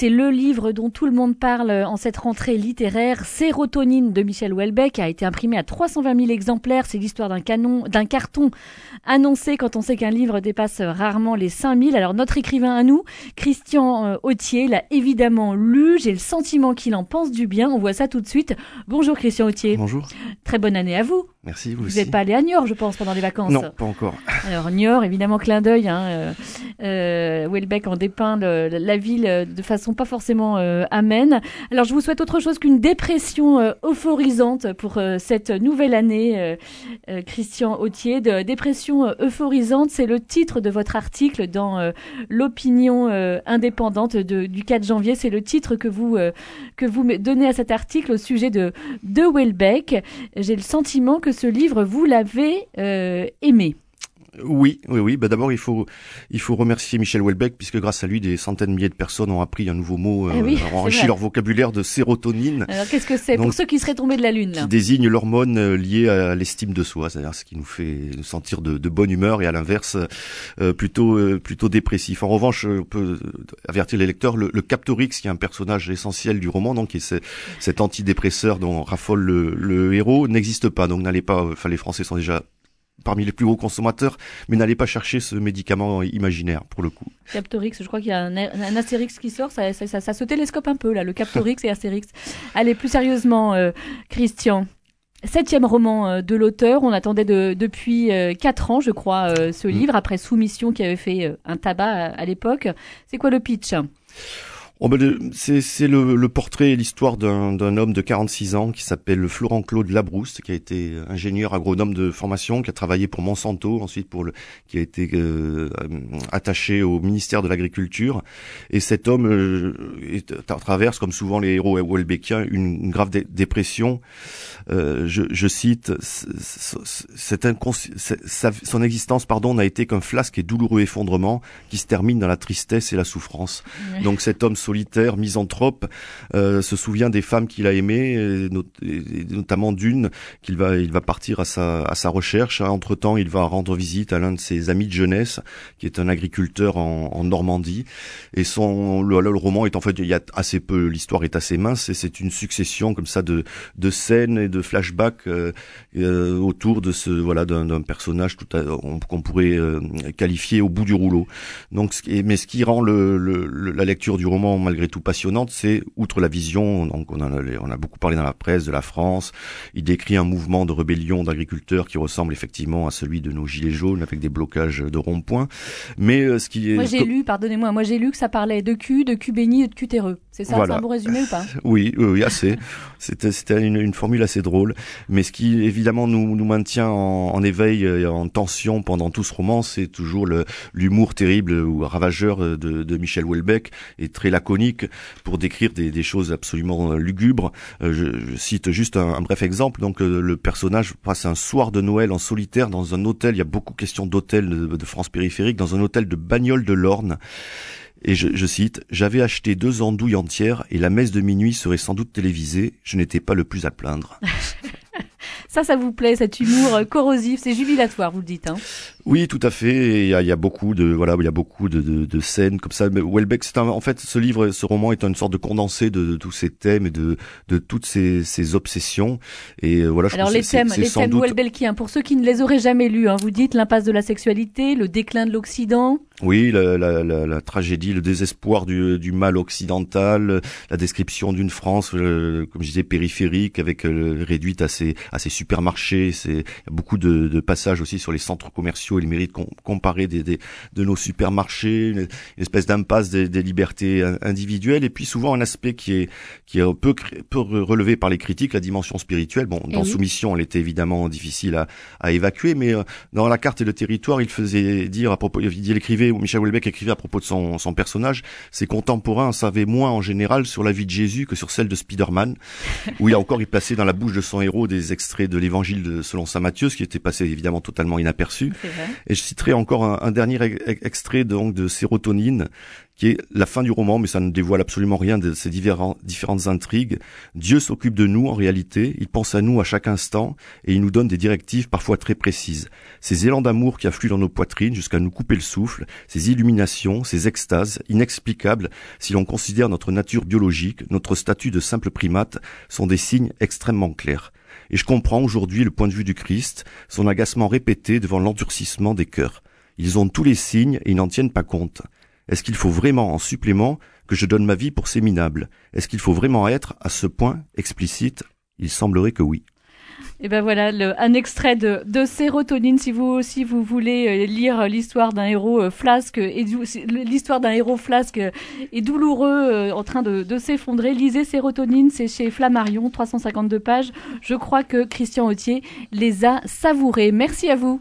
C'est le livre dont tout le monde parle en cette rentrée littéraire. Sérotonine de Michel Houellebecq a été imprimé à 320 000 exemplaires. C'est l'histoire d'un canon, d'un carton annoncé quand on sait qu'un livre dépasse rarement les 5000. Alors notre écrivain à nous, Christian euh, Autier, l'a évidemment lu. J'ai le sentiment qu'il en pense du bien. On voit ça tout de suite. Bonjour Christian Autier. Bonjour. Très bonne année à vous. Merci, vous, Vous n'êtes pas allé à Niort, je pense, pendant les vacances. Non, pas encore. Alors Niort, évidemment, clin d'œil. Hein, euh, euh, Houellebecq en dépeint le- la ville euh, de façon pas forcément euh, amène. Alors je vous souhaite autre chose qu'une dépression euh, euphorisante pour cette nouvelle année, Christian Autier. De dépression euphorisante, c'est le titre de votre article dans l'opinion indépendante de- du 4 janvier. C'est le titre que vous que vous donnez à cet article au sujet de de Houellebecq. J'ai le sentiment que ce livre vous l'avez euh, aimé. Oui, oui, oui. Bah, D'abord, il faut, il faut remercier Michel Houellebecq, puisque grâce à lui, des centaines de milliers de personnes ont appris un nouveau mot, euh, Ah oui, ont c'est enrichi leur vocabulaire de sérotonine, Alors qu'est-ce que c'est pour ceux qui seraient tombés de la lune? là qui désigne l'hormone euh, liée à l'estime de soi, c'est-à-dire ce qui nous fait nous sentir de, de bonne humeur, et à l'inverse, euh, plutôt, euh, plutôt dépressif. En revanche, euh, on peut avertir les lecteurs, le, le Captorix, qui est un personnage essentiel du roman, donc qui est ce- cet antidépresseur dont raffole le, le héros, n'existe pas. Donc n'allez pas, enfin les Français sont déjà parmi les plus gros consommateurs, mais n'allez pas chercher ce médicament imaginaire pour le coup. Captorix, je crois qu'il y a un, un Astérix qui sort, ça, ça, ça, ça se télescope un peu là, le Captorix et Astérix. Allez, plus sérieusement, euh, Christian. Septième roman euh, de l'auteur, on attendait de, depuis euh, quatre ans, je crois, ce Mm. livre, après Soumission qui avait fait un tabac à, à l'époque. C'est quoi le pitch? Oh ben, c'est le, le portrait et l'histoire d'un homme de 46 ans qui s'appelle Florent Claude Labrousse, qui a été ingénieur agronome de formation, qui a travaillé pour Monsanto, ensuite pour le, qui a été euh, attaché au ministère de l'Agriculture. Et cet homme euh, est, traverse, comme souvent les héros Houellebecqiens, une, une grave dé- dépression. Euh, je, je cite, c- c- cet inconsci- c- sa- son existence pardon n'a été qu'un flasque et douloureux effondrement qui se termine dans la tristesse et la souffrance. Donc cet homme solitaire, misanthrope, euh, se souvient des femmes qu'il a aimées, et not- et notamment d'une qu'il va, il va partir à sa, à sa recherche. Entre temps, il va rendre visite à l'un de ses amis de jeunesse, qui est un agriculteur en, Normandie. Et son, le, le roman est en fait, il y a assez peu, l'histoire est assez mince, et c'est une succession comme ça de, de scènes et de flashbacks euh, euh, autour de ce, voilà, d'un personnage qu'on pourrait euh, qualifier au bout du rouleau. Donc, mais ce qui rend le- le- la lecture du roman malgré tout passionnante, c'est outre la vision. Donc, on, en a, on a beaucoup parlé dans la presse de la France. Il décrit un mouvement de rébellion d'agriculteurs qui ressemble effectivement à celui de nos gilets jaunes avec des blocages de ronds-points. Mais euh, ce qui est Moi j'ai lu, pardonnez-moi, moi j'ai lu que ça parlait de cul, de cul béni et de cul terreux. C'est ça, Voilà. c'est un bon résumé ou pas Oui, oui, oui, assez. C'était, une, une formule assez drôle. Mais ce qui évidemment nous, nous maintient en, en éveil et en tension pendant tout ce roman, c'est toujours l'humour terrible ou ravageur de, de Michel Houellebecq et très laconique pour décrire des, choses absolument lugubres. Euh, je, cite juste un, bref exemple. Donc euh, le personnage passe un soir de Noël en solitaire dans un hôtel. Il y a beaucoup question d'hôtels de, de France périphérique dans un hôtel de Bagnoles de l'Orne. Et je, cite, J'avais acheté deux andouilles entières et la messe de minuit serait sans doute télévisée. Je n'étais pas le plus à plaindre. Ça, ça vous plaît, cet humour euh, corrosif, c'est jubilatoire, vous le dites. Hein Oui, tout à fait. Il y a, il y a beaucoup de voilà, il y a beaucoup de, de, de scènes comme ça. Houellebecq, c'est en fait ce livre, ce roman est une sorte de condensé de, de tous ces thèmes et de, de toutes ces, ces obsessions. Et euh, voilà, je Alors les thèmes, les thèmes doute- Houellebecqiens, pour ceux qui ne les auraient jamais lus, hein, vous dites l'impasse de la sexualité, le déclin de l'Occident. Oui, la, la, la, la tragédie, le désespoir du, du mal occidental, la description d'une France, euh, comme je disais, périphérique, avec euh, réduite à ses, à ses supermarchés. C'est beaucoup de, de passages aussi sur les centres commerciaux et les mérites com- comparés des, des, de nos supermarchés, une, espèce d'impasse des, des libertés in- individuelles, et puis souvent un aspect qui est qui est peu, peu relevé par les critiques, la dimension spirituelle. Bon, Eh dans. Soumission, elle était évidemment difficile à, à évacuer, mais euh, dans la carte et le territoire, il faisait dire à propos, il écrivait, ou Michel Houellebecq écrivait à propos de son, son personnage, ses contemporains savaient moins en général sur la vie de Jésus que sur celle de Spider-Man, où il a encore il plaçait dans la bouche de son héros des extraits de l'évangile selon saint Matthieu, ce qui était passé évidemment totalement inaperçu. Et je citerai encore un, dernier extrait donc de Sérotonine, qui est la fin du roman, mais ça ne dévoile absolument rien de ces différentes intrigues. Dieu s'occupe de nous en réalité, il pense à nous à chaque instant et il nous donne des directives parfois très précises. Ces élans d'amour qui affluent dans nos poitrines jusqu'à nous couper le souffle, ces illuminations, ces extases inexplicables si l'on considère notre nature biologique, notre statut de simple primate, sont des signes extrêmement clairs. Et je comprends aujourd'hui le point de vue du Christ, son agacement répété devant l'endurcissement des cœurs. Ils ont tous les signes et ils n'en tiennent pas compte. Est-ce qu'il faut vraiment, en supplément, que je donne ma vie pour ces minables Est-ce qu'il faut vraiment être, à ce point, explicite? Il semblerait que oui. Et ben voilà, un extrait de, Sérotonine, si vous aussi vous voulez euh, lire l'histoire d'un héros euh, flasque flasque et douloureux euh, en train de, de s'effondrer, lisez Sérotonine, c'est chez Flammarion, 352 pages. Je crois que Christian Autier les a savourés. Merci à vous.